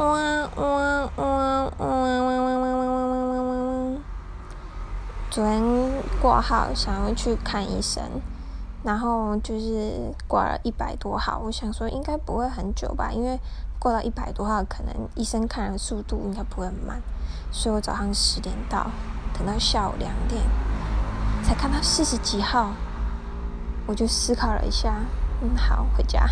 哇哇哇哇哇哇哇哇哇哇！昨天挂号，想要去看医生，然后就是挂了一百多号。我想说应该不会很久吧，因为挂到一百多号，可能医生看的速度应该不会很慢。所以我早上十点到，等到下午两点才看到四十几号，我就思考了一下，嗯，好，回家。